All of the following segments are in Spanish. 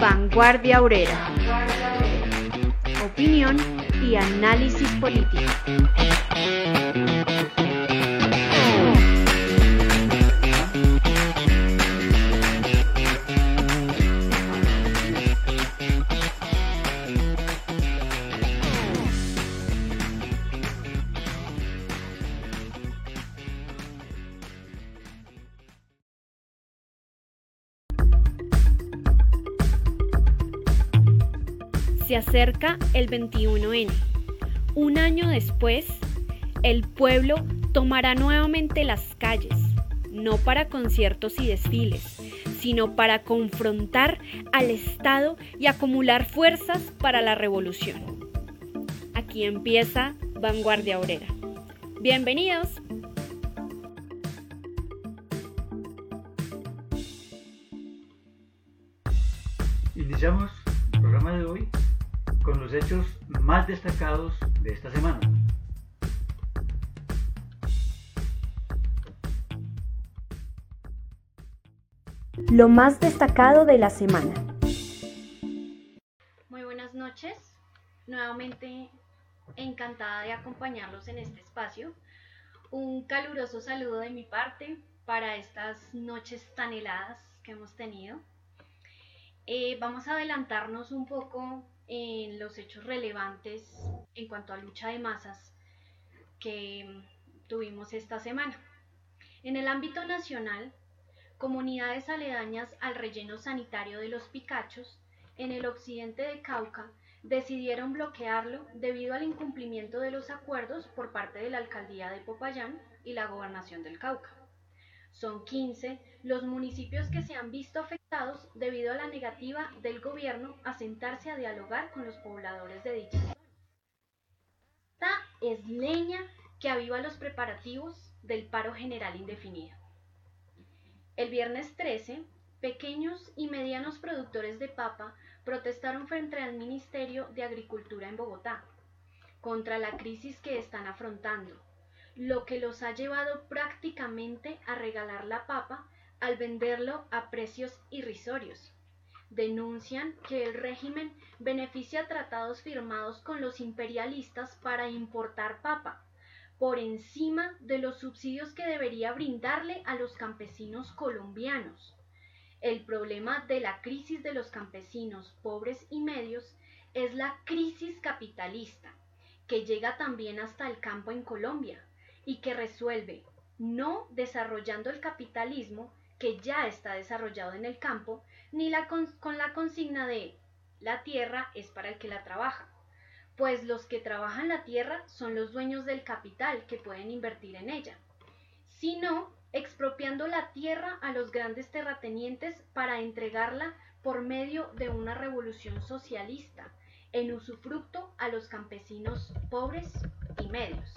Vanguardia Obrera. Opinión y análisis político. Se acerca el 21N. Un año después, el pueblo tomará nuevamente las calles, no para conciertos y desfiles, sino para confrontar al Estado y acumular fuerzas para la revolución. Aquí empieza Vanguardia Obrera. Bienvenidos. Iniciamos el programa de hoy con los hechos más destacados de esta semana. Lo más destacado de la semana. Muy buenas noches. Nuevamente encantada de acompañarlos en este espacio. Un caluroso saludo de mi parte para estas noches tan heladas que hemos tenido. Eh, vamos a adelantarnos un poco en los hechos relevantes en cuanto a lucha de masas que tuvimos esta semana. En el ámbito nacional, comunidades aledañas al relleno sanitario de los Picachos, en el occidente de Cauca, decidieron bloquearlo debido al incumplimiento de los acuerdos por parte de la alcaldía de Popayán y la gobernación del Cauca. Son 15 los municipios que se han visto afectados debido a la negativa del gobierno a sentarse a dialogar con los pobladores de dicha zona. Esta es leña que aviva los preparativos del paro general indefinido. El viernes 13, pequeños y medianos productores de papa protestaron frente al Ministerio de Agricultura en Bogotá contra la crisis que están afrontando, lo que los ha llevado prácticamente a regalar la papa al venderlo a precios irrisorios. Denuncian que el régimen beneficia tratados firmados con los imperialistas para importar papa, por encima de los subsidios que debería brindarle a los campesinos colombianos. El problema de la crisis de los campesinos pobres y medios es la crisis capitalista, que llega también hasta el campo en Colombia y que resuelve no desarrollando el capitalismo, que ya está desarrollado en el campo, ni la con, con la consigna de la tierra es para el que la trabaja, pues los que trabajan la tierra son los dueños del capital que pueden invertir en ella, sino expropiando la tierra a los grandes terratenientes para entregarla por medio de una revolución socialista, en usufructo a los campesinos pobres y medios.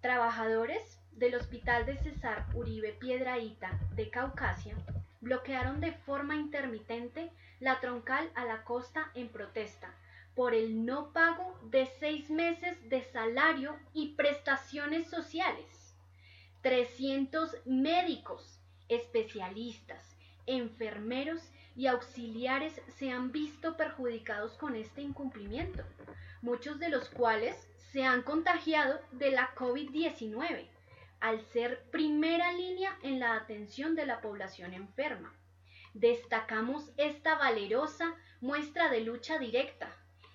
Trabajadores del Hospital de Cesar Uribe Piedraíta de Caucasia bloquearon de forma intermitente la troncal a la costa en protesta por el no pago de seis meses de salario y prestaciones sociales. 300 médicos, especialistas, enfermeros y auxiliares se han visto perjudicados con este incumplimiento, muchos de los cuales se han contagiado de la COVID-19 al ser primera línea en la atención de la población enferma. Destacamos esta valerosa muestra de lucha directa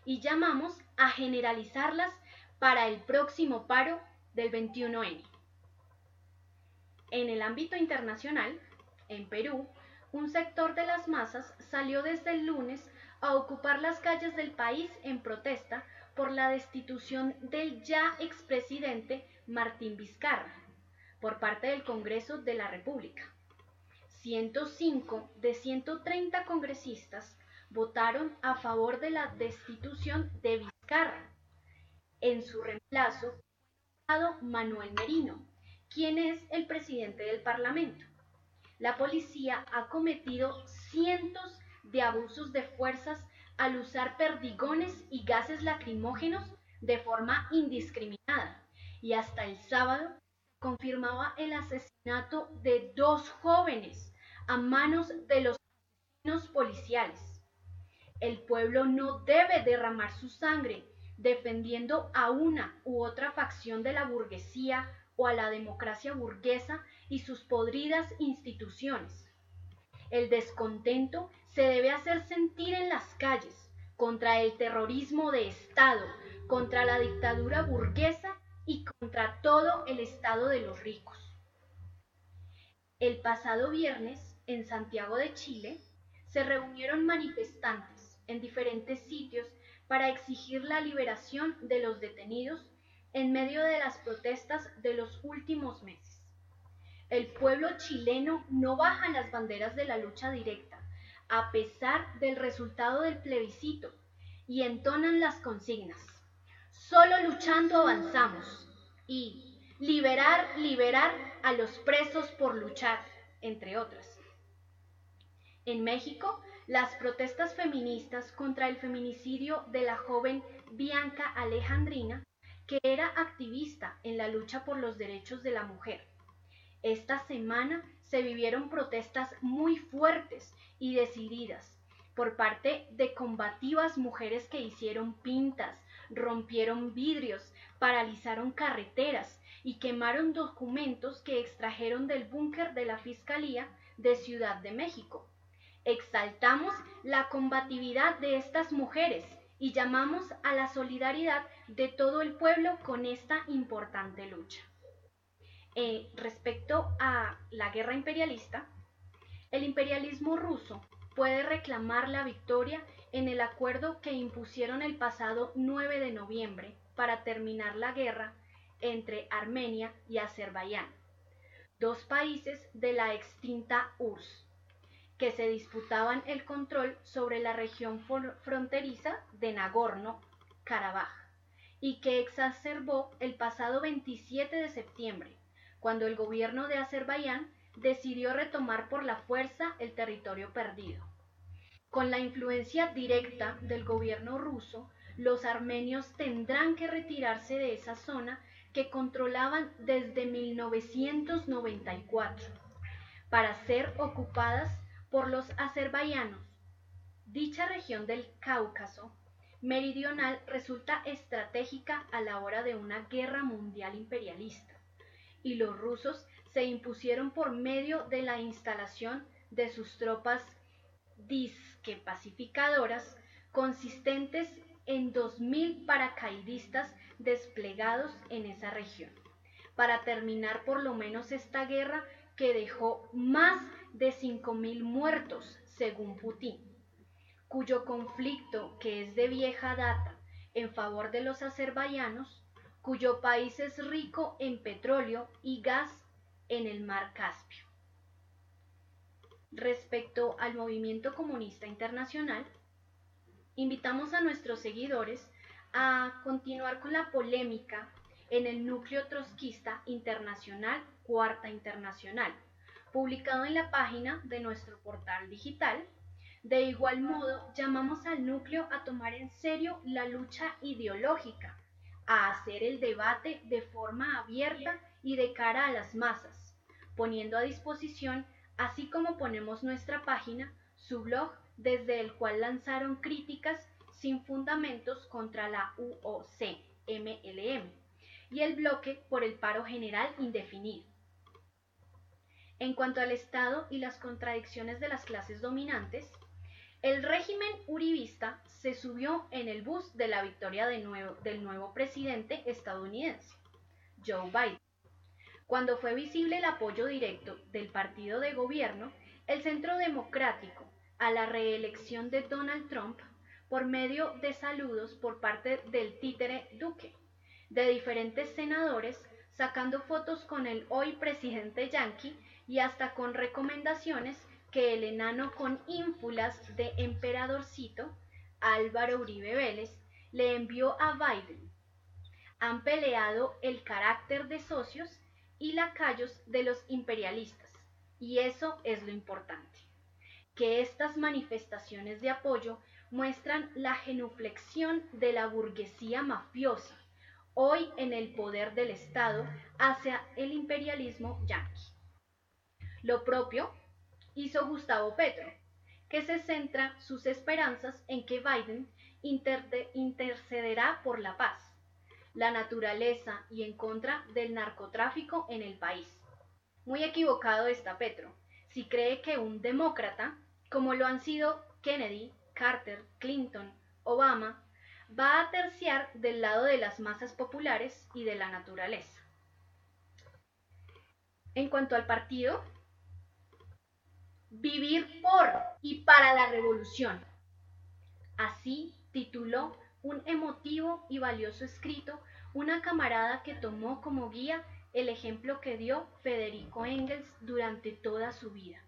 y llamamos a generalizarlas para el próximo paro del 21N. En el ámbito internacional, en Perú, un sector de las masas salió desde el lunes a ocupar las calles del país en protesta por la destitución del ya expresidente Martín Vizcarra por parte del Congreso de la República. 105 de 130 congresistas votaron a favor de la destitución de Vizcarra. En su reemplazo, Manuel Merino, quien es el presidente del Parlamento. La policía ha cometido cientos de abusos de fuerzas al usar perdigones y gases lacrimógenos de forma indiscriminada. Y hasta el sábado confirmaba el asesinato de dos jóvenes a manos de los policiales. El pueblo no debe derramar su sangre defendiendo a una u otra facción de la burguesía o a la democracia burguesa y sus podridas instituciones. El descontento se debe hacer sentir en las calles contra el terrorismo de Estado, contra la dictadura burguesa y contra todo el Estado de los ricos. El pasado viernes, en Santiago de Chile, se reunieron manifestantes en diferentes sitios para exigir la liberación de los detenidos en medio de las protestas de los últimos meses. El pueblo chileno no baja las banderas de la lucha directa, a pesar del resultado del plebiscito, y entonan las consignas. Solo luchando avanzamos. Y liberar, liberar a los presos por luchar, entre otras. En México, las protestas feministas contra el feminicidio de la joven Bianca Alejandrina, que era activista en la lucha por los derechos de la mujer. Esta semana se vivieron protestas muy fuertes y decididas por parte de combativas mujeres que hicieron pintas, rompieron vidrios, paralizaron carreteras y quemaron documentos que extrajeron del búnker de la Fiscalía de Ciudad de México. Exaltamos la combatividad de estas mujeres y llamamos a la solidaridad de todo el pueblo con esta importante lucha. Eh, respecto a la guerra imperialista, el imperialismo ruso puede reclamar la victoria en el acuerdo que impusieron el pasado 9 de noviembre para terminar la guerra entre Armenia y Azerbaiyán, dos países de la extinta URSS que se disputaban el control sobre la región fronteriza de Nagorno-Karabaj y que exacerbó el pasado 27 de septiembre, cuando el gobierno de Azerbaiyán decidió retomar por la fuerza el territorio perdido. Con la influencia directa del gobierno ruso, los armenios tendrán que retirarse de esa zona que controlaban desde 1994 para ser ocupadas por los azerbaiyanos. Dicha región del Cáucaso meridional resulta estratégica a la hora de una guerra mundial imperialista, y los rusos se impusieron por medio de la instalación de sus tropas disque pacificadoras consistentes en 2.000 paracaidistas desplegados en esa región, para terminar por lo menos esta guerra que dejó más de 5.000 muertos, según Putin, cuyo conflicto, que es de vieja data en favor de los azerbaiyanos, cuyo país es rico en petróleo y gas en el mar Caspio. Respecto al movimiento comunista internacional, invitamos a nuestros seguidores a continuar con la polémica en el núcleo trotskista internacional Cuarta Internacional, publicado en la página de nuestro portal digital. De igual modo, llamamos al núcleo a tomar en serio la lucha ideológica, a hacer el debate de forma abierta y de cara a las masas, poniendo a disposición, así como ponemos nuestra página, su blog desde el cual lanzaron críticas sin fundamentos contra la UOC MLM y el bloque por el paro general indefinido. En cuanto al Estado y las contradicciones de las clases dominantes, el régimen uribista se subió en el bus de la victoria del nuevo presidente estadounidense, Joe Biden. Cuando fue visible el apoyo directo del partido de gobierno, el Centro Democrático, a la reelección de Donald Trump por medio de saludos por parte del títere Duque, de diferentes senadores sacando fotos con el hoy presidente yankee y hasta con recomendaciones que el enano con ínfulas de emperadorcito, Álvaro Uribe Vélez, le envió a Biden. Han peleado el carácter de socios y lacayos de los imperialistas, y eso es lo importante, que estas manifestaciones de apoyo muestran la genuflexión de la burguesía mafiosa, hoy en el poder del Estado, hacia el imperialismo yanqui. Lo propio hizo Gustavo Petro, que se centra sus esperanzas en que Biden intercederá por la paz, la naturaleza y en contra del narcotráfico en el país. Muy equivocado está Petro, si cree que un demócrata, como lo han sido Kennedy, Carter, Clinton, Obama, va a terciar del lado de las masas populares y de la naturaleza. En cuanto al partido, vivir por y para la revolución. Así tituló un emotivo y valioso escrito una camarada que tomó como guía el ejemplo que dio Federico Engels durante toda su vida,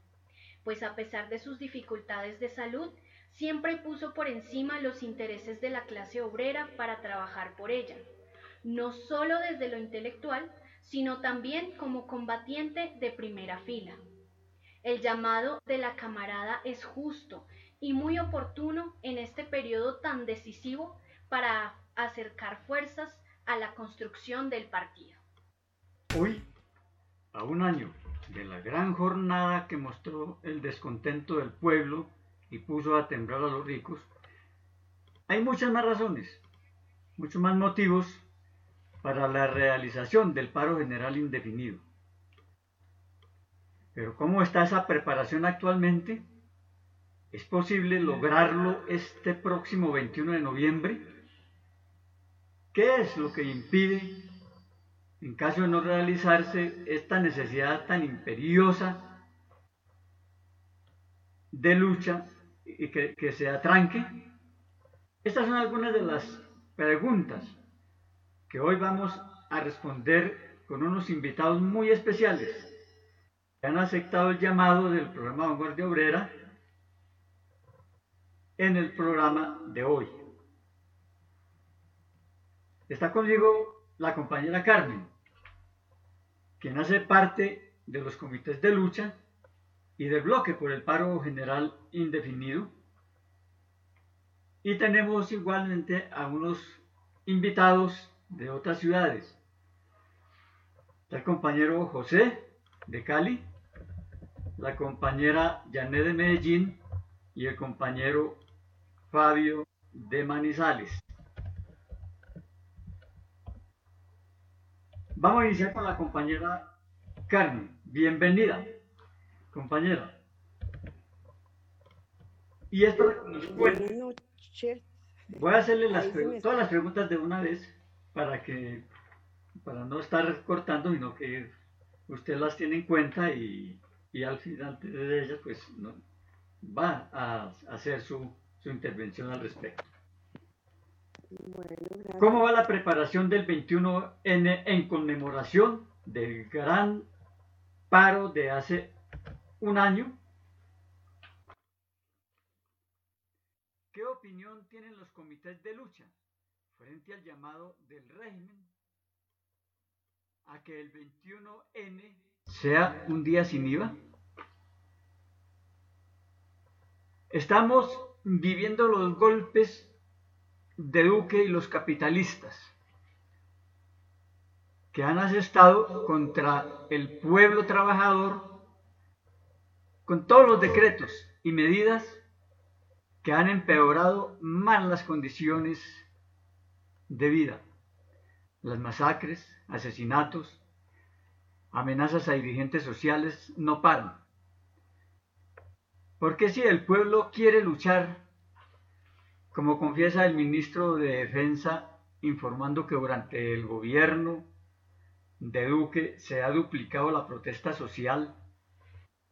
pues a pesar de sus dificultades de salud, siempre puso por encima los intereses de la clase obrera para trabajar por ella, no solo desde lo intelectual, sino también como combatiente de primera fila. El llamado de la camarada es justo y muy oportuno en este periodo tan decisivo para acercar fuerzas a la construcción del partido. Hoy, a un año de la gran jornada que mostró el descontento del pueblo y puso a temblar a los ricos, hay muchas más razones, muchos más motivos para la realización del paro general indefinido. Pero ¿cómo está esa preparación actualmente? ¿Es posible lograrlo este próximo 21 de noviembre? ¿Qué es lo que impide, en caso de no realizarse, esta necesidad tan imperiosa de lucha y que, que se atranque? Estas son algunas de las preguntas que hoy vamos a responder con unos invitados muy especiales que han aceptado el llamado del programa Vanguardia Obrera en el programa de hoy. Está conmigo la compañera Carmen, quien hace parte de los comités de lucha y del bloque por el paro general indefinido. Y tenemos igualmente a unos invitados de otras ciudades. El compañero José de Cali, la compañera Janet de Medellín y el compañero Fabio de Manizales. Vamos a iniciar con la compañera Carmen. Bienvenida, compañera. Y esto Buenas noches. Voy a hacerle las todas las preguntas de una vez para que para no estar cortando, sino que usted las tiene en cuenta y, y al final de ellas pues no, va a hacer su, su intervención al respecto. ¿Cómo va la preparación del 21N en conmemoración del gran paro de hace un año? ¿Qué opinión tienen los comités de lucha frente al llamado del régimen a que el 21N sea un día sin IVA? Estamos viviendo los golpes de Duque y los capitalistas que han asestado contra el pueblo trabajador con todos los decretos y medidas que han empeorado más las condiciones de vida. Las masacres, asesinatos, amenazas a dirigentes sociales no paran. Porque si el pueblo quiere luchar, como confiesa el ministro de Defensa, informando que durante el gobierno de Duque se ha duplicado la protesta social,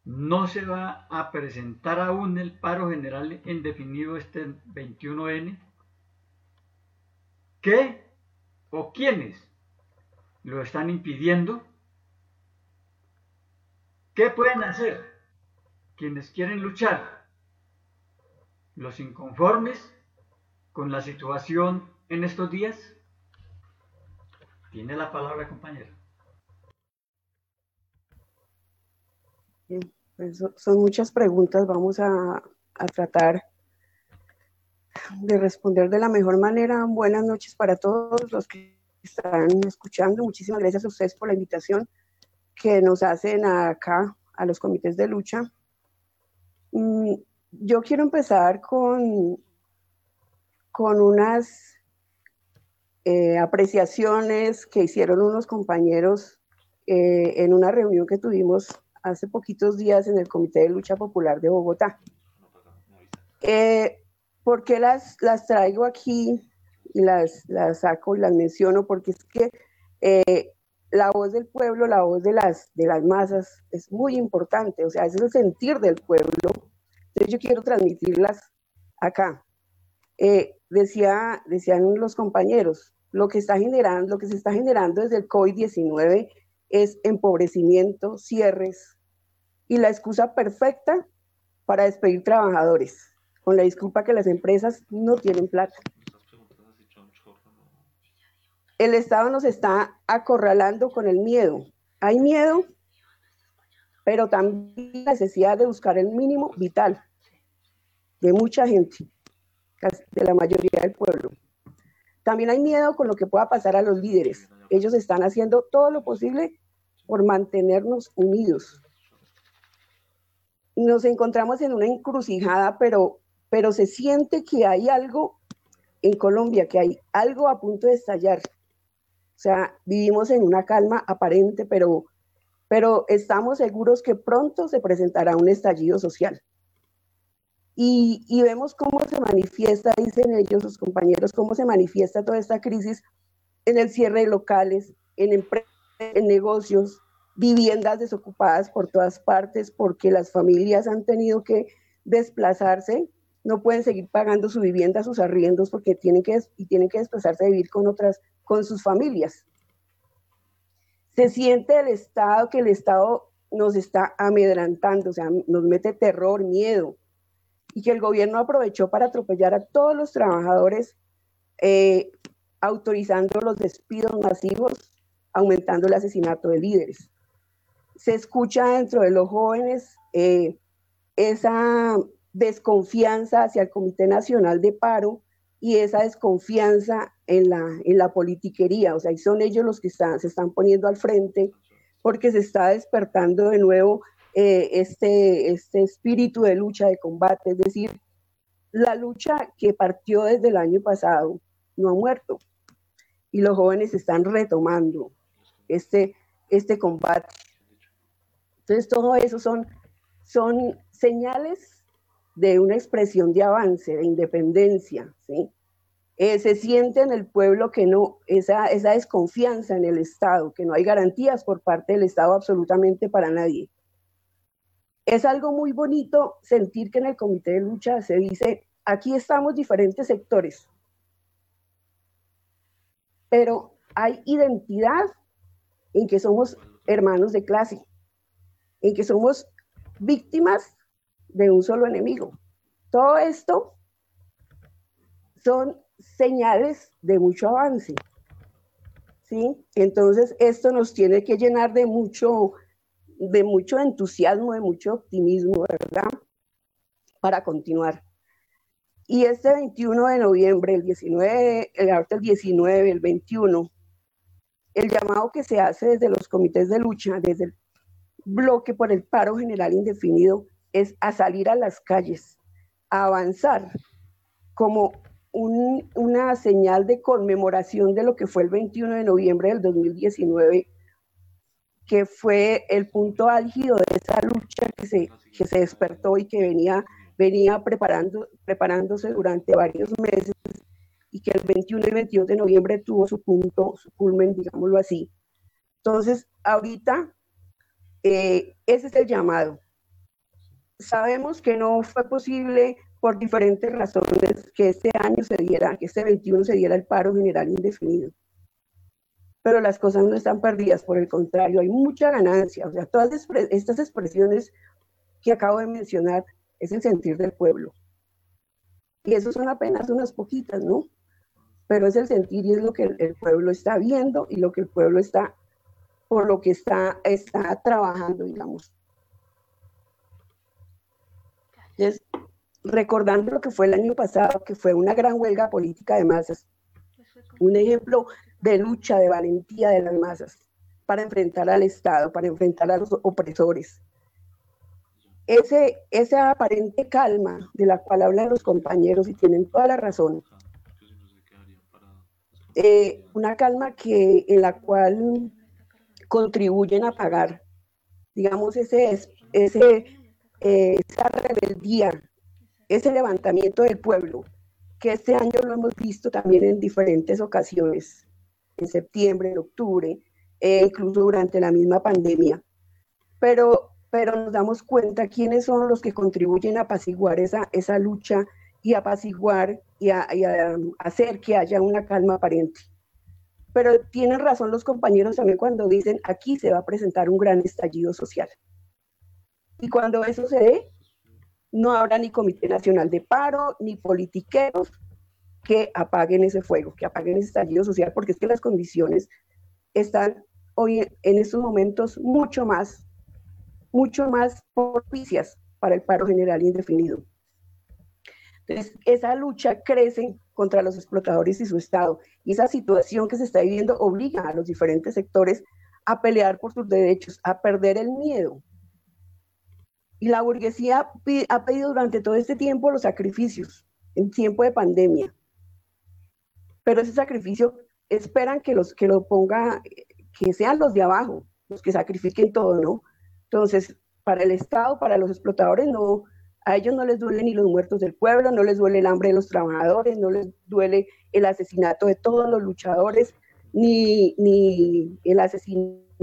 no se va a presentar aún el paro general indefinido este 21N, ¿Qué o quiénes lo están impidiendo? ¿Qué pueden hacer quienes quieren luchar? ¿Los inconformes con la situación en estos días? Tiene la palabra, compañero. Pues son muchas preguntas, vamos a, a tratar de responder de la mejor manera. Buenas noches para todos los que están escuchando. Muchísimas gracias a ustedes por la invitación que nos hacen acá a los comités de lucha. Yo quiero empezar con, con unas eh, apreciaciones que hicieron unos compañeros eh, en una reunión que tuvimos hace poquitos días en el Comité de Lucha Popular de Bogotá. Eh, ¿Por qué las, las traigo aquí y las, las saco y las menciono? Porque es que la voz del pueblo, la voz de las, de las masas es muy importante, o sea, es el sentir del pueblo. Entonces yo quiero transmitirlas acá. decía, decían los compañeros, lo que está generando, lo que se está generando desde el COVID-19 es empobrecimiento, cierres y la excusa perfecta para despedir trabajadores, con la disculpa que las empresas no tienen plata. El Estado nos está acorralando con el miedo. Hay miedo, pero también la necesidad de buscar el mínimo vital de mucha gente, de la mayoría del pueblo. También hay miedo con lo que pueda pasar a los líderes. Ellos están haciendo todo lo posible por mantenernos unidos. Nos encontramos en una encrucijada, pero, pero se siente que hay algo en Colombia, que hay algo a punto de estallar. O sea, vivimos en una calma aparente, pero, pero estamos seguros que pronto se presentará un estallido social. Y, vemos cómo se manifiesta, dicen ellos, sus compañeros, cómo se manifiesta toda esta crisis en el cierre de locales, en empresas, en negocios, viviendas desocupadas por todas partes, porque las familias han tenido que desplazarse, no pueden seguir pagando su vivienda, sus arriendos, porque tienen que, y tienen que desplazarse a vivir con otras, con sus familias. Se siente el Estado, que el Estado nos está amedrantando, o sea, nos mete terror, miedo, y que el gobierno aprovechó para atropellar a todos los trabajadores, eh, autorizando los despidos masivos, aumentando el asesinato de líderes. Se escucha dentro de los jóvenes eh, esa desconfianza hacia el Comité Nacional de Paro y esa desconfianza en la, en la politiquería, o sea, y son ellos los que se están poniendo al frente porque se está despertando de nuevo eh, este, este espíritu de lucha, de combate, es decir, la lucha que partió desde el año pasado no ha muerto. Y los jóvenes están retomando este, este combate. Entonces, todo eso son, son señales de una expresión de avance, de independencia, ¿sí? Eh, se siente en el pueblo que no, esa, esa desconfianza en el Estado, que no hay garantías por parte del Estado absolutamente para nadie. Es algo muy bonito sentir que en el comité de lucha se dice, aquí estamos diferentes sectores, pero hay identidad en que somos hermanos de clase, en que somos víctimas de un solo enemigo. Todo esto son señales de mucho avance. ¿sí? Entonces, esto nos tiene que llenar de mucho de mucho entusiasmo, de mucho optimismo, ¿verdad? Para continuar. Y este 21 de noviembre, el 19, el, el 19, el 21, el llamado que se hace desde los comités de lucha, desde el bloque por el paro general indefinido, es a salir a las calles, a avanzar como una señal de conmemoración de lo que fue el 21 de noviembre del 2019 que fue el punto álgido de esa lucha que se, que se despertó y que venía, venía preparando, preparándose durante varios meses y que el 21 y 22 de noviembre tuvo su punto, su culmen, digámoslo así. Entonces, ahorita, eh, ese es el llamado. Sabemos que no fue posible por diferentes razones que este año se diera, que este 21 se diera el paro general indefinido pero las cosas no están perdidas, por el contrario, hay mucha ganancia. O sea, todas estas expresiones que acabo de mencionar es el sentir del pueblo. Y eso son apenas unas poquitas, ¿no? Pero es el sentir y es lo que el, pueblo está viendo y lo que el pueblo está, por lo que está, está trabajando, digamos. Es, recordando lo que fue el año pasado, que fue una gran huelga política de masas, un ejemplo de lucha, de valentía de las masas para enfrentar al Estado, para enfrentar a los opresores. ese, esa aparente calma de la cual hablan los compañeros y tienen toda la razón, eh, una calma que, en la cual contribuyen a pagar, digamos, ese, ese, eh, esa rebeldía, ese levantamiento del pueblo, que este año lo hemos visto también en diferentes ocasiones, en septiembre, en octubre, e incluso durante la misma pandemia. Pero, pero nos damos cuenta quiénes son los que contribuyen a apaciguar esa, esa lucha y apaciguar y a, y a hacer que haya una calma aparente. Pero tienen razón los compañeros también cuando dicen aquí se va a presentar un gran estallido social. Y cuando eso se dé, no habrá ni Comité Nacional de Paro, ni politiqueros que apaguen ese fuego, que apaguen ese estallido social, porque es que las condiciones están hoy en estos momentos mucho más, mucho más propicias para el paro general indefinido. Entonces, esa lucha crece contra los explotadores y su Estado. Y esa situación que se está viviendo obliga a los diferentes sectores a pelear por sus derechos, a perder el miedo. Y la burguesía ha pedido durante todo este tiempo los sacrificios, en tiempo de pandemia. Pero ese sacrificio esperan que, los, que lo ponga, que sean los de abajo, los que sacrifiquen todo, ¿no? Entonces, para el Estado, para los explotadores, no, a ellos no les duele ni los muertos del pueblo, no les duele el hambre de los trabajadores, no les duele el asesinato de todos los luchadores, ni, ni el asesinato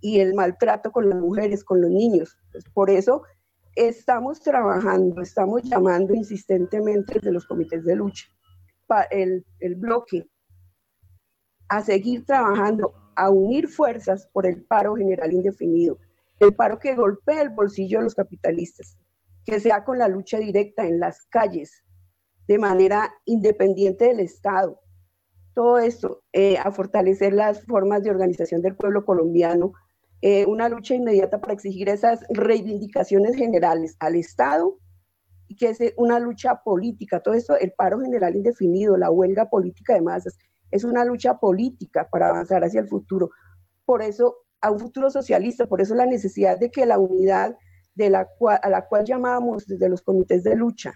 y, el maltrato con las mujeres, con los niños. Pues por eso estamos trabajando, estamos llamando insistentemente desde los comités de lucha, el, el bloque, a seguir trabajando, a unir fuerzas por el paro general indefinido, el paro que golpea el bolsillo de los capitalistas, que sea con la lucha directa en las calles, de manera independiente del Estado. Todo esto eh, a fortalecer las formas de organización del pueblo colombiano, eh, una lucha inmediata para exigir esas reivindicaciones generales al Estado y que es una lucha política. Todo esto, el paro general indefinido, la huelga política de masas, es una lucha política para avanzar hacia el futuro. Por eso, a un futuro socialista, por eso la necesidad de que la unidad a la cual llamamos desde los comités de lucha.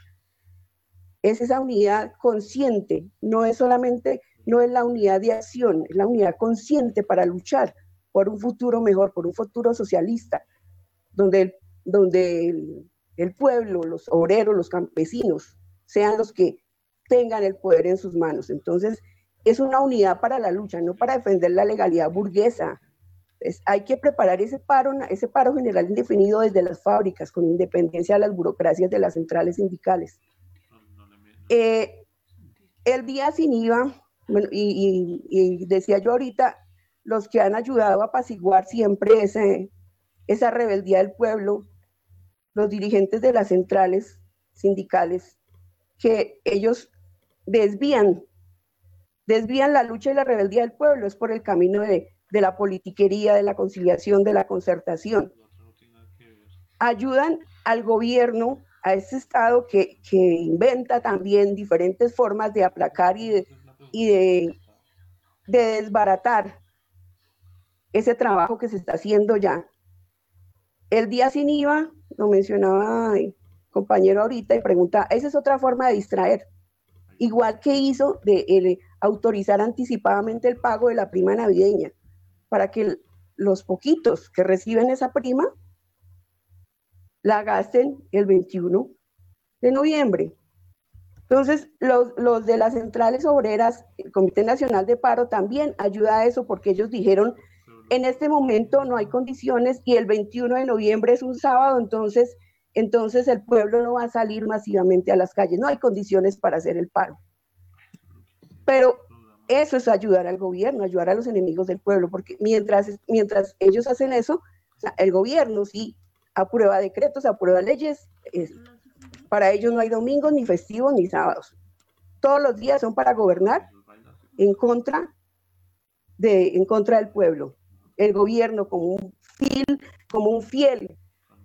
Es esa unidad consciente, no es solamente, no es la unidad de acción, es la unidad consciente para luchar por un futuro mejor, por un futuro socialista, donde, el, donde el, el pueblo, los obreros, los campesinos, sean los que tengan el poder en sus manos. Entonces, es una unidad para la lucha, no para defender la legalidad burguesa, hay que preparar ese paro, ese paro general indefinido desde las fábricas, con independencia de las burocracias de las centrales sindicales. Eh, el día sin IVA, y, decía yo ahorita, los que han ayudado a apaciguar siempre ese, esa rebeldía del pueblo, los dirigentes de las centrales sindicales, que ellos desvían, desvían la lucha y la rebeldía del pueblo, es por el camino de, de la politiquería, de la conciliación, de la concertación. Ayudan al gobierno, a ese Estado que, inventa también diferentes formas de aplacar y de, y de, desbaratar ese trabajo que se está haciendo ya. El día sin IVA, lo mencionaba el compañero ahorita y pregunta, esa es otra forma de distraer. Igual que hizo de autorizar anticipadamente el pago de la prima navideña para que los poquitos que reciben esa prima la gasten el 21 de noviembre. Entonces, los, los, de las centrales obreras, el Comité Nacional de Paro también ayuda a eso porque ellos dijeron, en este momento no hay condiciones y el 21 de noviembre es un sábado, entonces, entonces el pueblo no va a salir masivamente a las calles, no hay condiciones para hacer el paro. Pero eso es ayudar al gobierno, ayudar a los enemigos del pueblo, porque mientras, mientras ellos hacen eso, el gobierno sí aprueba decretos, aprueba leyes, para ellos no hay domingos, ni festivos, ni sábados. Todos los días son para gobernar en contra, de, en contra del pueblo. El gobierno como un, fiel, como un fiel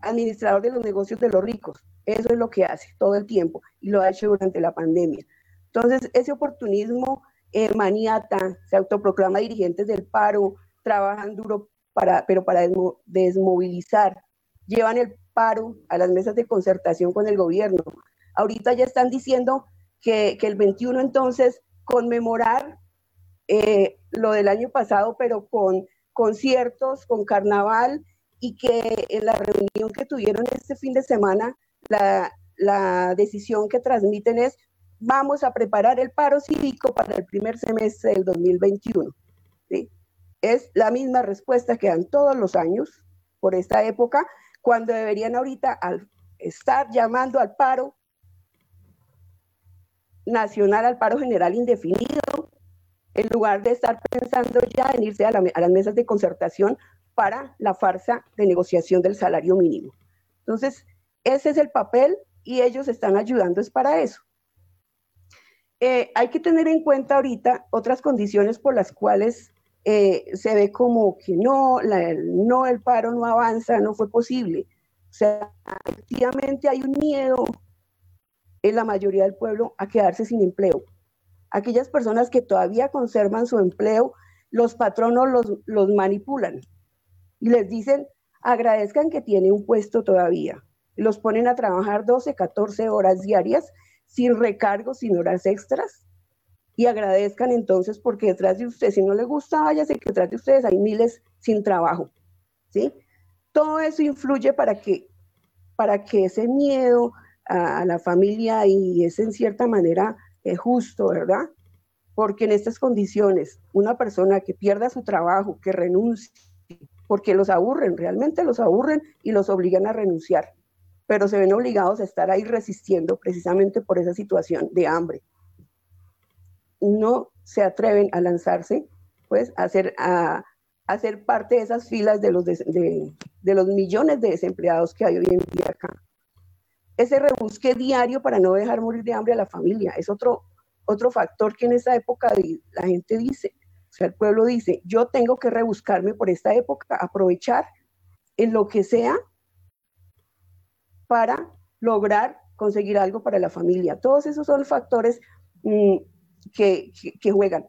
administrador de los negocios de los ricos. Eso es lo que hace todo el tiempo y lo ha hecho durante la pandemia. Entonces, ese oportunismo eh, maniata, se autoproclama dirigentes del paro, trabajan duro para, pero para desmovilizar, llevan el, paro, a las mesas de concertación con el gobierno. Ahorita ya están diciendo que, el 21 entonces conmemorar eh, lo del año pasado, pero con conciertos, con carnaval y que en la reunión que tuvieron este fin de semana, la, la decisión que transmiten es vamos a preparar el paro cívico para el primer semestre del 2021. ¿sí? Es la misma respuesta que dan todos los años por esta época, cuando deberían ahorita al estar llamando al paro nacional, al paro general indefinido, en lugar de estar pensando ya en irse a, a las mesas de concertación para la farsa de negociación del salario mínimo. Entonces, ese es el papel y ellos están ayudando es para eso. Eh, hay que tener en cuenta ahorita otras condiciones por las cuales eh, se ve como que no, no, el paro no avanza, no fue posible. O sea, efectivamente hay un miedo en la mayoría del pueblo a quedarse sin empleo. Aquellas personas que todavía conservan su empleo, los patronos los, los manipulan y les dicen, agradezcan que tiene un puesto todavía. Los ponen a trabajar 12, 14 horas diarias sin recargos, sin horas extras, y agradezcan entonces porque detrás de usted, si no le gusta, váyase que detrás de ustedes hay miles sin trabajo, ¿sí? Todo eso influye para que, para que ese miedo a, la familia y es en cierta manera eh, justo, ¿verdad? Porque en estas condiciones, una persona que pierda su trabajo, que renuncie, porque los aburren, realmente los aburren y los obligan a renunciar pero se ven obligados a estar ahí resistiendo precisamente por esa situación de hambre. No se atreven a lanzarse, pues, a ser, a, parte de esas filas de los, de, los millones de desempleados que hay hoy en día acá. Ese rebusque diario para no dejar morir de hambre a la familia es otro, otro factor que en esa época la gente dice, o sea, el pueblo dice, yo tengo que rebuscarme por esta época, aprovechar en lo que sea para lograr conseguir algo para la familia. Todos esos son factores mm, que, juegan.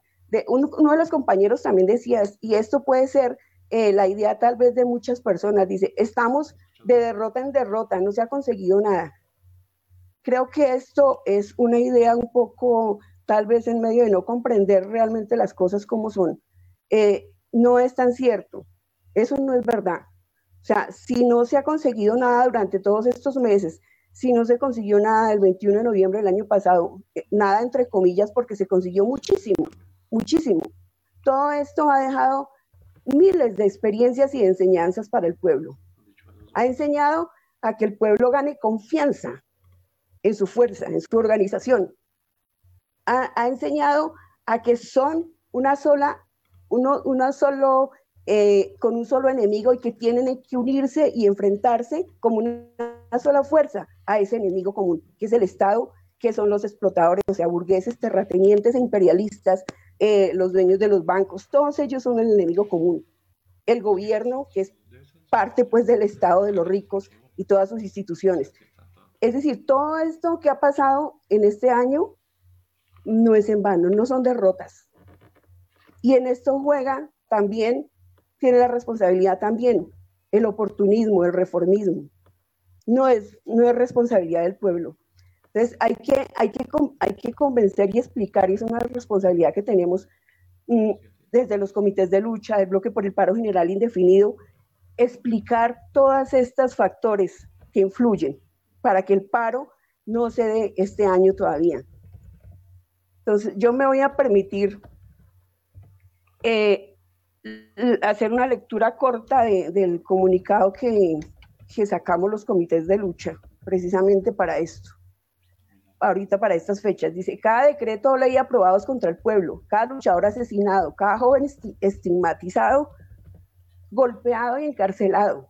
Uno, de los compañeros también decía, y esto puede ser eh, la idea tal vez de muchas personas, dice, estamos de derrota en derrota, no se ha conseguido nada. Creo que esto es una idea un poco, tal vez en medio de no comprender realmente las cosas como son. Eh, no es tan cierto, eso no es verdad. O sea, si no se ha conseguido nada durante todos estos meses, si no se consiguió nada el 21 de noviembre del año pasado, eh, nada entre comillas porque se consiguió muchísimo, muchísimo. Todo esto ha dejado miles de experiencias y enseñanzas para el pueblo. Ha enseñado a que el pueblo gane confianza en su fuerza, en su organización. Ha, enseñado a que son una sola, una solo eh, con un solo enemigo y que tienen que unirse y enfrentarse como una sola fuerza a ese enemigo común, que es el Estado, que son los explotadores, o sea, burgueses, terratenientes e imperialistas, eh, los dueños de los bancos, todos ellos son el enemigo común. El gobierno, que es parte pues del Estado de los ricos y todas sus instituciones. Es decir, todo esto que ha pasado en este año no es en vano, no son derrotas. Y en esto juega también tiene la responsabilidad también el oportunismo, el reformismo. No es, no es responsabilidad del pueblo. Entonces hay que, hay, que, hay que convencer y explicar, y es una responsabilidad que tenemos mm, desde los comités de lucha, el bloque por el paro general indefinido, explicar todos estos factores que influyen para que el paro no se dé este año todavía. Entonces yo me voy a permitir eh, hacer una lectura corta del comunicado que, que sacamos los comités de lucha, precisamente para esto ahorita para estas fechas. Dice, cada decreto o ley aprobados contra el pueblo, cada luchador asesinado, cada joven estigmatizado, golpeado y encarcelado,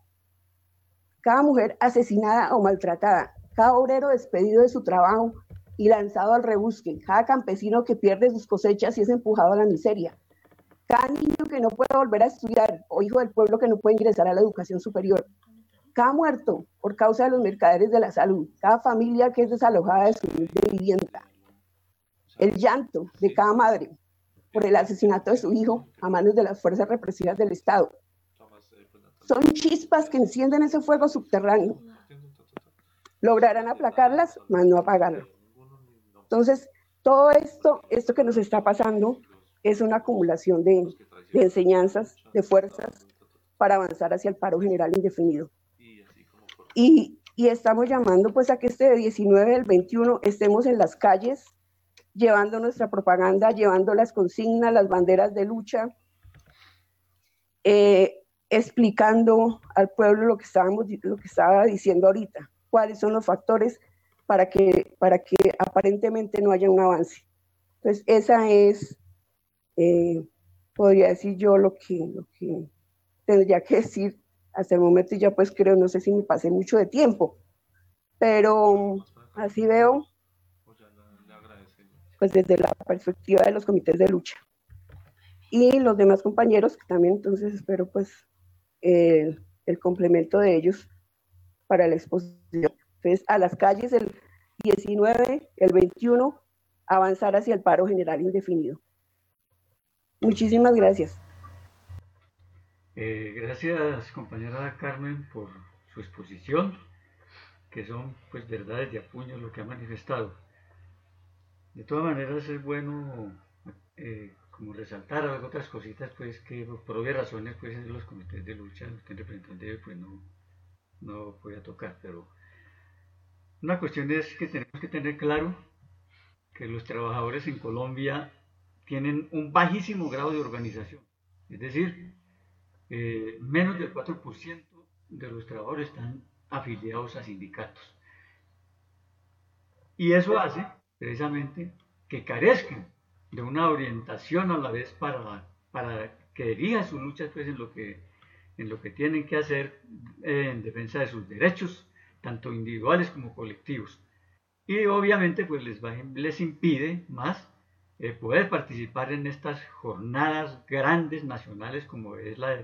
cada mujer asesinada o maltratada, cada obrero despedido de su trabajo y lanzado al rebusque, cada campesino que pierde sus cosechas y es empujado a la miseria, cada niño que no puede volver a estudiar o hijo del pueblo que no puede ingresar a la educación superior, cada muerto por causa de los mercaderes de la salud, cada familia que es desalojada de su vivienda, el llanto de cada madre por el asesinato de su hijo a manos de las fuerzas represivas del Estado. Son chispas que encienden ese fuego subterráneo lograrán aplacarlas, más no apagarlo. Entonces, todo esto, esto que nos está pasando, es una acumulación de, de enseñanzas, de fuerzas para avanzar hacia el paro general indefinido. Y, y estamos llamando pues a que este 19 del 21 estemos en las calles llevando nuestra propaganda, llevando las consignas, las banderas de lucha, eh, explicando al pueblo lo que, estábamos, lo que estaba diciendo ahorita, cuáles son los factores para que, para que aparentemente no haya un avance. Entonces, esa es, eh, podría decir yo, lo que, lo que tendría que decir hasta el momento. Ya pues creo, no sé si me pasé mucho de tiempo, pero así veo pues desde la perspectiva de los comités de lucha. Y los demás compañeros que también entonces espero pues el complemento de ellos para la exposición. Entonces, a las calles el 19, el 21, avanzar hacia el paro general indefinido. Muchísimas gracias. Eh, gracias, compañera Carmen, por su exposición, que son pues verdades de apuño lo que ha manifestado. De todas maneras es bueno eh, como resaltar otras cositas pues que por obvias razones pues en los comités de lucha, el representante pues no, no podía tocar, pero una cuestión es que tenemos que tener claro que los trabajadores en Colombia tienen un bajísimo grado de organización, es decir, eh, menos del 4% de los trabajadores están afiliados a sindicatos. Y eso hace precisamente que carezcan de una orientación a la vez para, para que dirija sus luchas pues, en, lo que, en lo que tienen que hacer eh, en defensa de sus derechos, tanto individuales como colectivos. Y obviamente pues les, les impide más eh, poder participar en estas jornadas grandes nacionales como es la,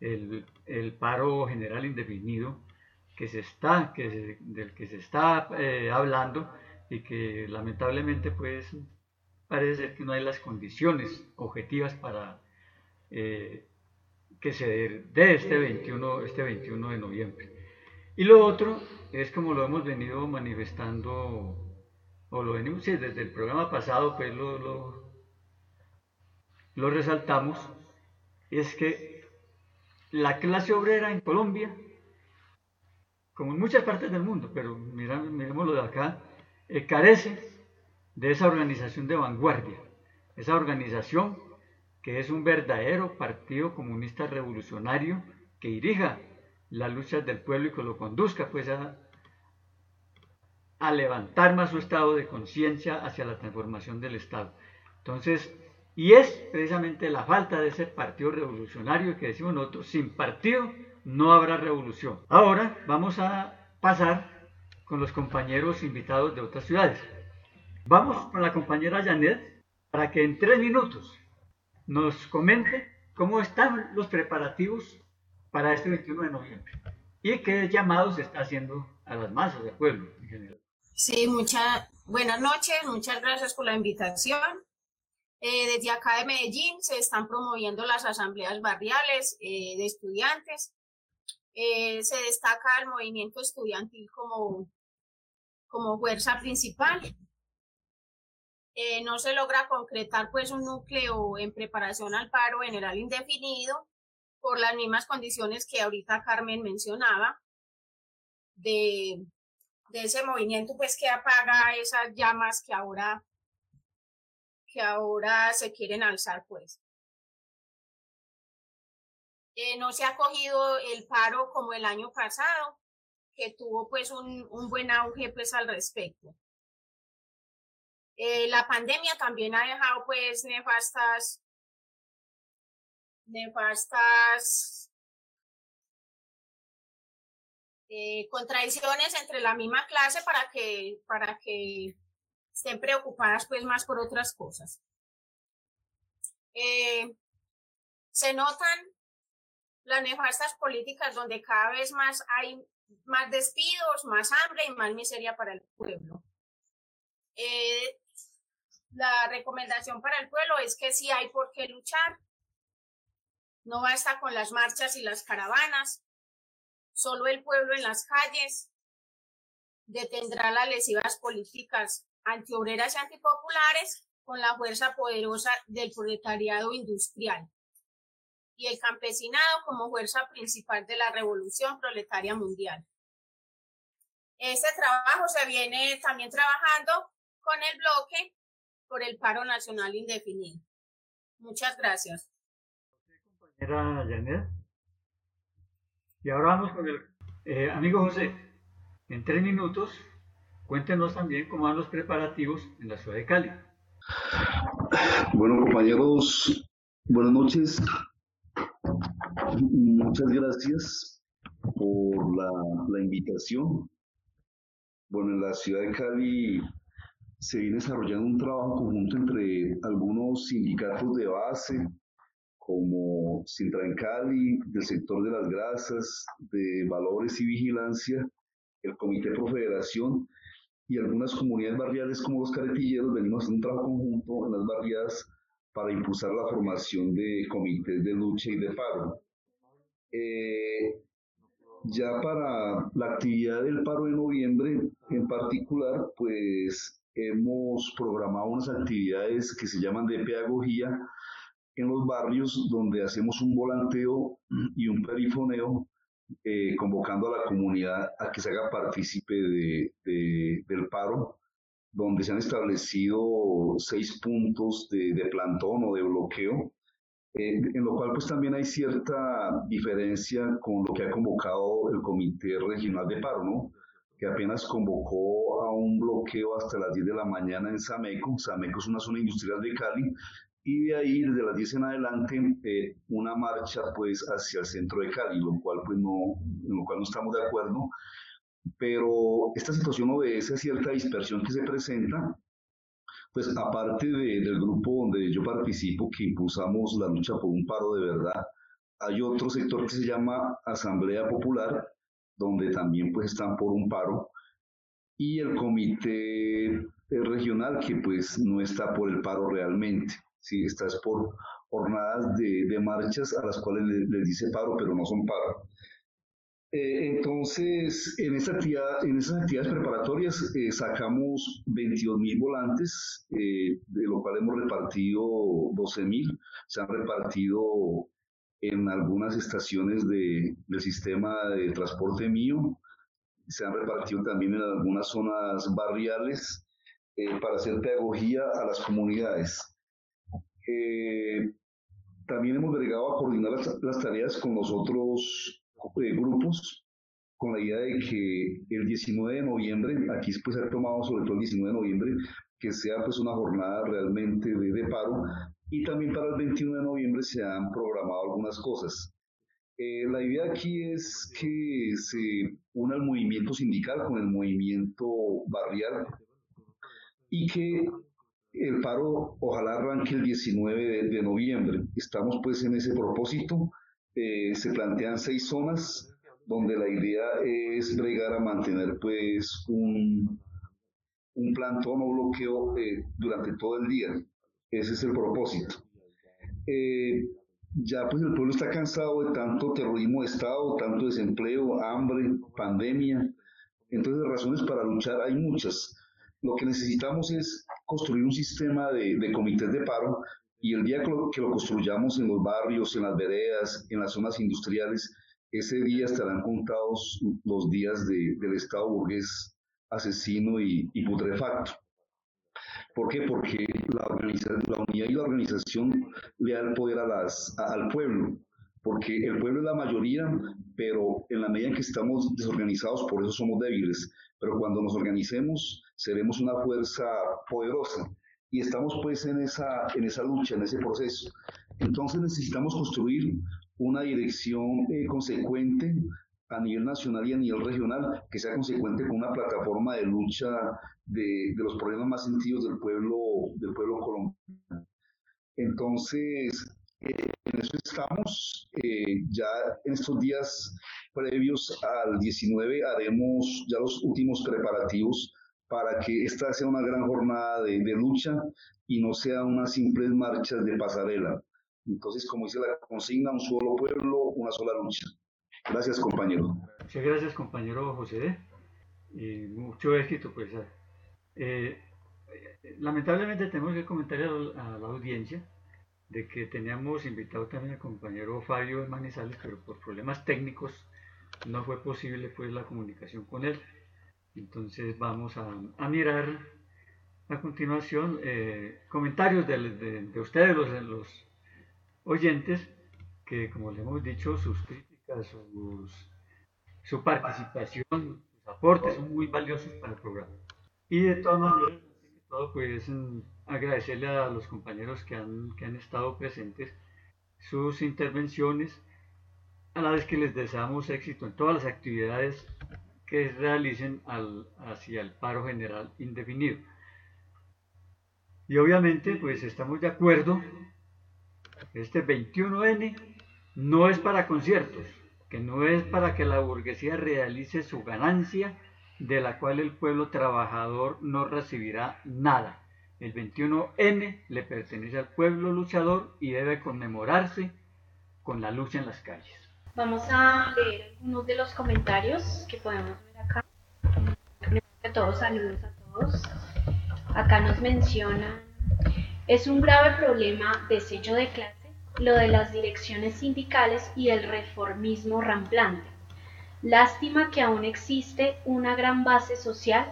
el, el paro general indefinido que se está, que del que se está eh, hablando y que lamentablemente pues parece ser que no hay las condiciones objetivas para eh, que se dé este 21, este 21 de noviembre. Y lo otro es como lo hemos venido manifestando, o lo venimos, sí, desde el programa pasado pues lo, lo, resaltamos, es que la clase obrera en Colombia, como en muchas partes del mundo, pero miremos lo de acá, eh, carece de esa organización de vanguardia, esa organización que es un verdadero partido comunista revolucionario que dirija las luchas del pueblo y que lo conduzca pues a, a levantar más su estado de conciencia hacia la transformación del Estado. Entonces, y es precisamente la falta de ese partido revolucionario que decimos nosotros, sin partido no habrá revolución. Ahora vamos a pasar con los compañeros invitados de otras ciudades. Vamos con la compañera Janet para que en tres minutos nos comente cómo están los preparativos para este 21 de noviembre y qué llamados se está haciendo a las masas del pueblo en general. Sí, muchas buenas noches, muchas gracias por la invitación. Eh, desde acá de Medellín se están promoviendo las asambleas barriales eh, de estudiantes. Eh, se destaca el movimiento estudiantil como como fuerza principal. Eh, no se logra concretar pues un núcleo en preparación al paro general indefinido por las mismas condiciones que ahorita Carmen mencionaba de, de ese movimiento pues que apaga esas llamas que ahora que ahora se quieren alzar pues. Eh, no se ha cogido el paro como el año pasado, que tuvo pues un, un buen auge pues al respecto. Eh, la pandemia también ha dejado pues nefastas, nefastas eh, contradicciones entre la misma clase para que, para que estén preocupadas pues más por otras cosas. Eh, se notan las nefastas políticas donde cada vez más hay más despidos, más hambre y más miseria para el pueblo. La recomendación para el pueblo es que si hay por qué luchar. No basta con las marchas y las caravanas, solo el pueblo en las calles, detendrá las lesivas políticas antiobreras y antipopulares con la fuerza poderosa del proletariado industrial y el campesinado como fuerza principal de la revolución proletaria mundial. Este trabajo se viene también trabajando con el bloque por el paro nacional indefinido. Muchas gracias. Compañera Janet. Y ahora vamos con el eh, amigo José. En tres minutos, cuéntenos también cómo van los preparativos en la ciudad de Cali. Bueno, compañeros, buenas noches. Muchas gracias por la, la invitación. Bueno, en la ciudad de Cali se viene desarrollando un trabajo conjunto entre algunos sindicatos de base, como Sintra en Cali, del sector de las grasas, de valores y vigilancia, el Comité Pro Federación y algunas comunidades barriales como los caretilleros, venimos haciendo un trabajo conjunto en las barriadas para impulsar la formación de comités de lucha y de paro. Eh, ya para la actividad del paro de noviembre en particular, pues hemos programado unas actividades que se llaman de pedagogía en los barrios donde hacemos un volanteo y un perifoneo eh, convocando a la comunidad a que se haga partícipe de, del paro, donde se han establecido seis puntos de, de plantón o de bloqueo, eh, en lo cual pues también hay cierta diferencia con lo que ha convocado el Comité Regional de Paro, ¿no? Que apenas convocó a un bloqueo hasta las 10 de la mañana en Sameco. Sameco es una zona industrial de Cali. Y de ahí, desde las 10 en adelante, eh, una marcha pues hacia el centro de Cali, lo cual pues no, en lo cual no estamos de acuerdo, pero esta situación obedece a cierta dispersión que se presenta, pues aparte del grupo donde yo participo, que impulsamos la lucha por un paro de verdad, hay otro sector que se llama Asamblea Popular, donde también pues están por un paro, y el comité regional que pues no está por el paro realmente. ¿sí? Estás por jornadas de, de marchas a las cuales les, dice paro, pero no son paro. Eh, entonces, en, actividad, en esas actividades preparatorias eh, sacamos 22 mil volantes, eh, de lo cual hemos repartido 12 mil, se han repartido en algunas estaciones de, del sistema de transporte mío, se han repartido también en algunas zonas barriales para hacer pedagogía a las comunidades. Eh, también hemos delegado a coordinar las, tareas con los otros eh, grupos con la idea de que el 19 de noviembre, aquí pues se ha tomado sobre todo el 19 de noviembre, que sea pues una jornada realmente de, de paro y también para el 21 de noviembre se han programado algunas cosas. Eh, la idea aquí es que se una el movimiento sindical con el movimiento barrial y que el paro ojalá arranque el 19 de, noviembre. Estamos pues en ese propósito. Eh, se plantean seis zonas donde la idea es bregar a mantener pues un, un plantón o bloqueo eh, durante todo el día. Ese es el propósito. Eh, ya pues el pueblo está cansado de tanto terrorismo de Estado, tanto desempleo, hambre, pandemia. Entonces razones para luchar hay muchas. Lo que necesitamos es construir un sistema de, comités de paro y el día que lo, construyamos en los barrios, en las veredas, en las zonas industriales, ese día estarán contados los días de, del Estado burgués asesino y, putrefacto. ¿Por qué? Porque la, la unidad y la organización le da el poder a las, al pueblo, porque el pueblo es la mayoría, pero en la medida en que estamos desorganizados, por eso somos débiles. Pero cuando nos organicemos, seremos una fuerza poderosa y estamos pues en esa, en esa lucha, en ese proceso. Entonces necesitamos construir una dirección eh, consecuente a nivel nacional y a nivel regional, que sea consecuente con una plataforma de lucha de, de los problemas más sentidos del pueblo, del pueblo colombiano. Entonces, eh, en eso estamos. Eh, ya en estos días previos al 19 haremos ya los últimos preparativos para que esta sea una gran jornada de, lucha y no sea unas simples marchas de pasarela. Entonces, como dice la consigna, un solo pueblo, una sola lucha. Gracias, compañero. Muchas gracias, compañero José. y mucho éxito, pues. Eh, lamentablemente tenemos que comentar a la audiencia de que teníamos invitado también al compañero Fabio Manizales, pero por problemas técnicos no fue posible pues la comunicación con él. Entonces vamos a, mirar a continuación eh, comentarios de, ustedes, los, los, oyentes, que como les hemos dicho, sus críticas, su participación, sus aportes son muy valiosos para el programa. Y de todas maneras, todo, pues agradecerle a los compañeros que han, que han estado presentes sus intervenciones, a la vez que les deseamos éxito en todas las actividades que realicen al, hacia el paro general indefinido. Y obviamente, pues estamos de acuerdo, este 21N no es para conciertos, que no es para que la burguesía realice su ganancia, de la cual el pueblo trabajador no recibirá nada. El 21N le pertenece al pueblo luchador y debe conmemorarse con la lucha en las calles. Vamos a leer algunos de los comentarios que podemos ver acá. A todos, saludos a todos. Acá nos mencionan, es un grave problema de sello de clase lo de las direcciones sindicales y el reformismo ramplante. Lástima que aún existe una gran base social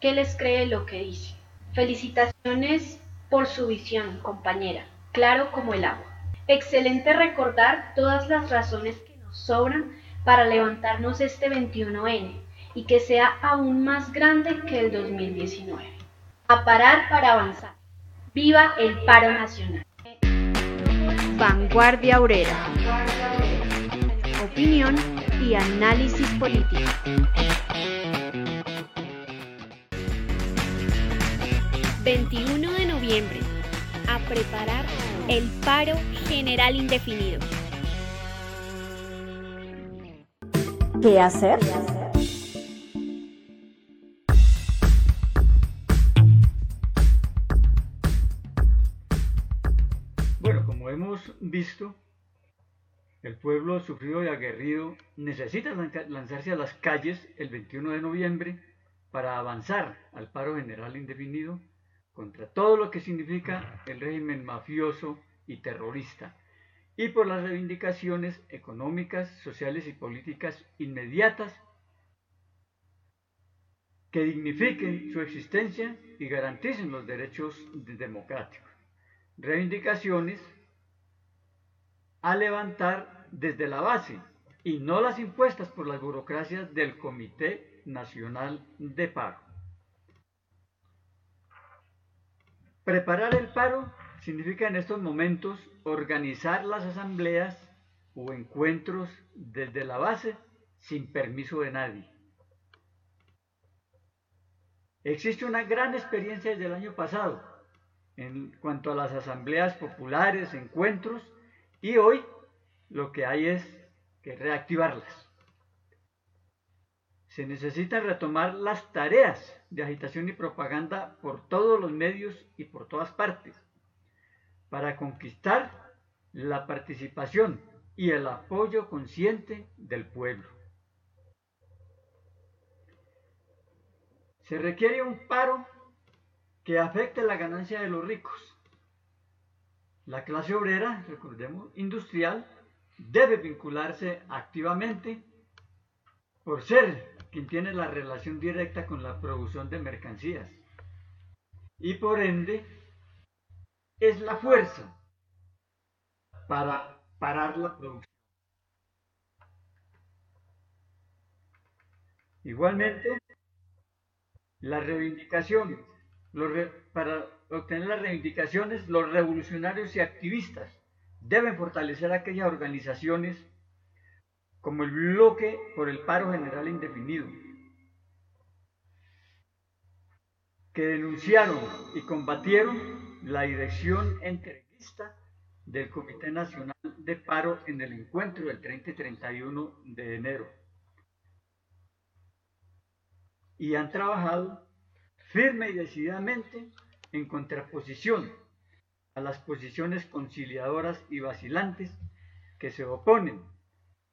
que les cree lo que dice. Felicitaciones por su visión, compañera, claro como el agua. Excelente recordar todas las razones sobran para levantarnos este 21N y que sea aún más grande que el 2019. A parar para avanzar. Viva el paro nacional. Vanguardia Obrera. Opinión y análisis político. ...21 de noviembre... ...a preparar el paro general indefinido... ¿Qué hacer? Bueno, como hemos visto, el pueblo sufrido y aguerrido necesita lanzarse a las calles el 21 de noviembre para avanzar al paro general indefinido contra todo lo que significa el régimen mafioso y terrorista y por las reivindicaciones económicas, sociales y políticas inmediatas que dignifiquen su existencia y garanticen los derechos democráticos. Reivindicaciones a levantar desde la base y no las impuestas por las burocracias del Comité Nacional de Paro. Preparar el paro significa en estos momentos organizar las asambleas o encuentros desde la base sin permiso de nadie. Existe una gran experiencia desde el año pasado en cuanto a las asambleas populares, encuentros, y hoy lo que hay es que reactivarlas. Se necesita retomar las tareas de agitación y propaganda por todos los medios y por todas partes para conquistar la participación y el apoyo consciente del pueblo. Se requiere un paro que afecte la ganancia de los ricos. La clase obrera, recordemos, industrial, debe vincularse activamente por ser quien tiene la relación directa con la producción de mercancías y por ende es la fuerza para parar la producción. Igualmente, las reivindicaciones, para obtener las reivindicaciones, los revolucionarios y activistas deben fortalecer aquellas organizaciones como el bloque por el paro general indefinido, que denunciaron y combatieron la dirección entrevista del Comité Nacional de Paro en el encuentro del 30 y 31 de enero. Y han trabajado firme y decididamente en contraposición a las posiciones conciliadoras y vacilantes que se oponen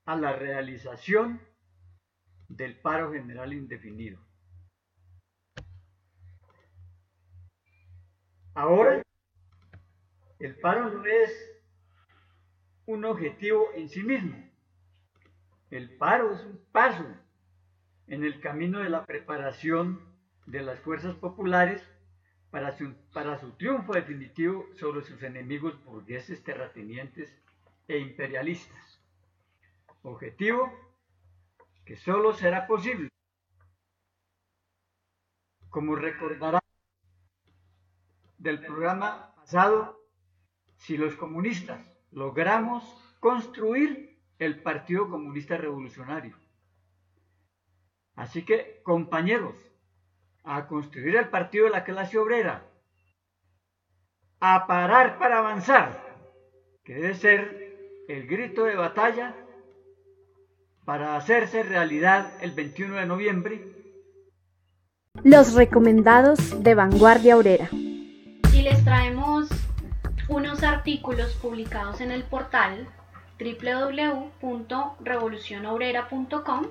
a la realización del paro general indefinido. Ahora, el paro no es un objetivo en sí mismo. El paro es un paso en el camino de la preparación de las fuerzas populares para su, triunfo definitivo sobre sus enemigos burgueses, terratenientes e imperialistas. Objetivo que solo será posible, como recordará del programa pasado, si los comunistas logramos construir el Partido Comunista Revolucionario. Así que, compañeros, a construir el Partido de la Clase Obrera, a parar para avanzar, que debe ser el grito de batalla para hacerse realidad el 21 de noviembre. Los recomendados de Vanguardia Obrera. Y les traemos unos artículos publicados en el portal www.revolucionobrera.com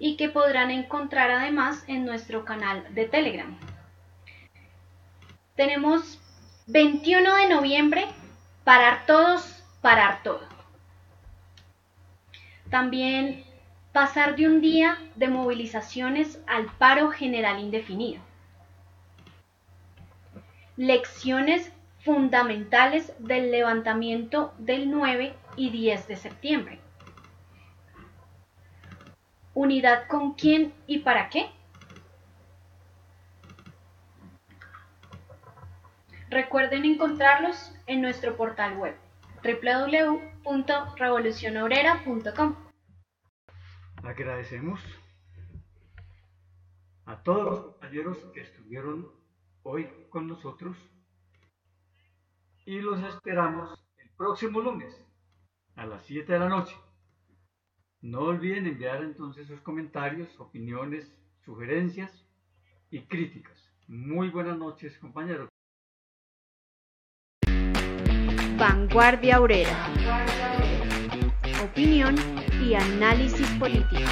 y que podrán encontrar además en nuestro canal de Telegram. Tenemos 21 de noviembre, parar todos, parar todo. También pasar de un día de movilizaciones al paro general indefinido. Lecciones fundamentales del levantamiento del 9 y 10 de septiembre. Unidad con quién y para qué. Recuerden encontrarlos en nuestro portal web www.revolucionobrera.com. Agradecemos a todos los compañeros que estuvieron hoy con nosotros y los esperamos el próximo lunes a las 7 de la noche. No olviden enviar entonces sus comentarios, opiniones, sugerencias y críticas. Muy buenas noches, compañeros. Vanguardia Obrera. Opinión y análisis político.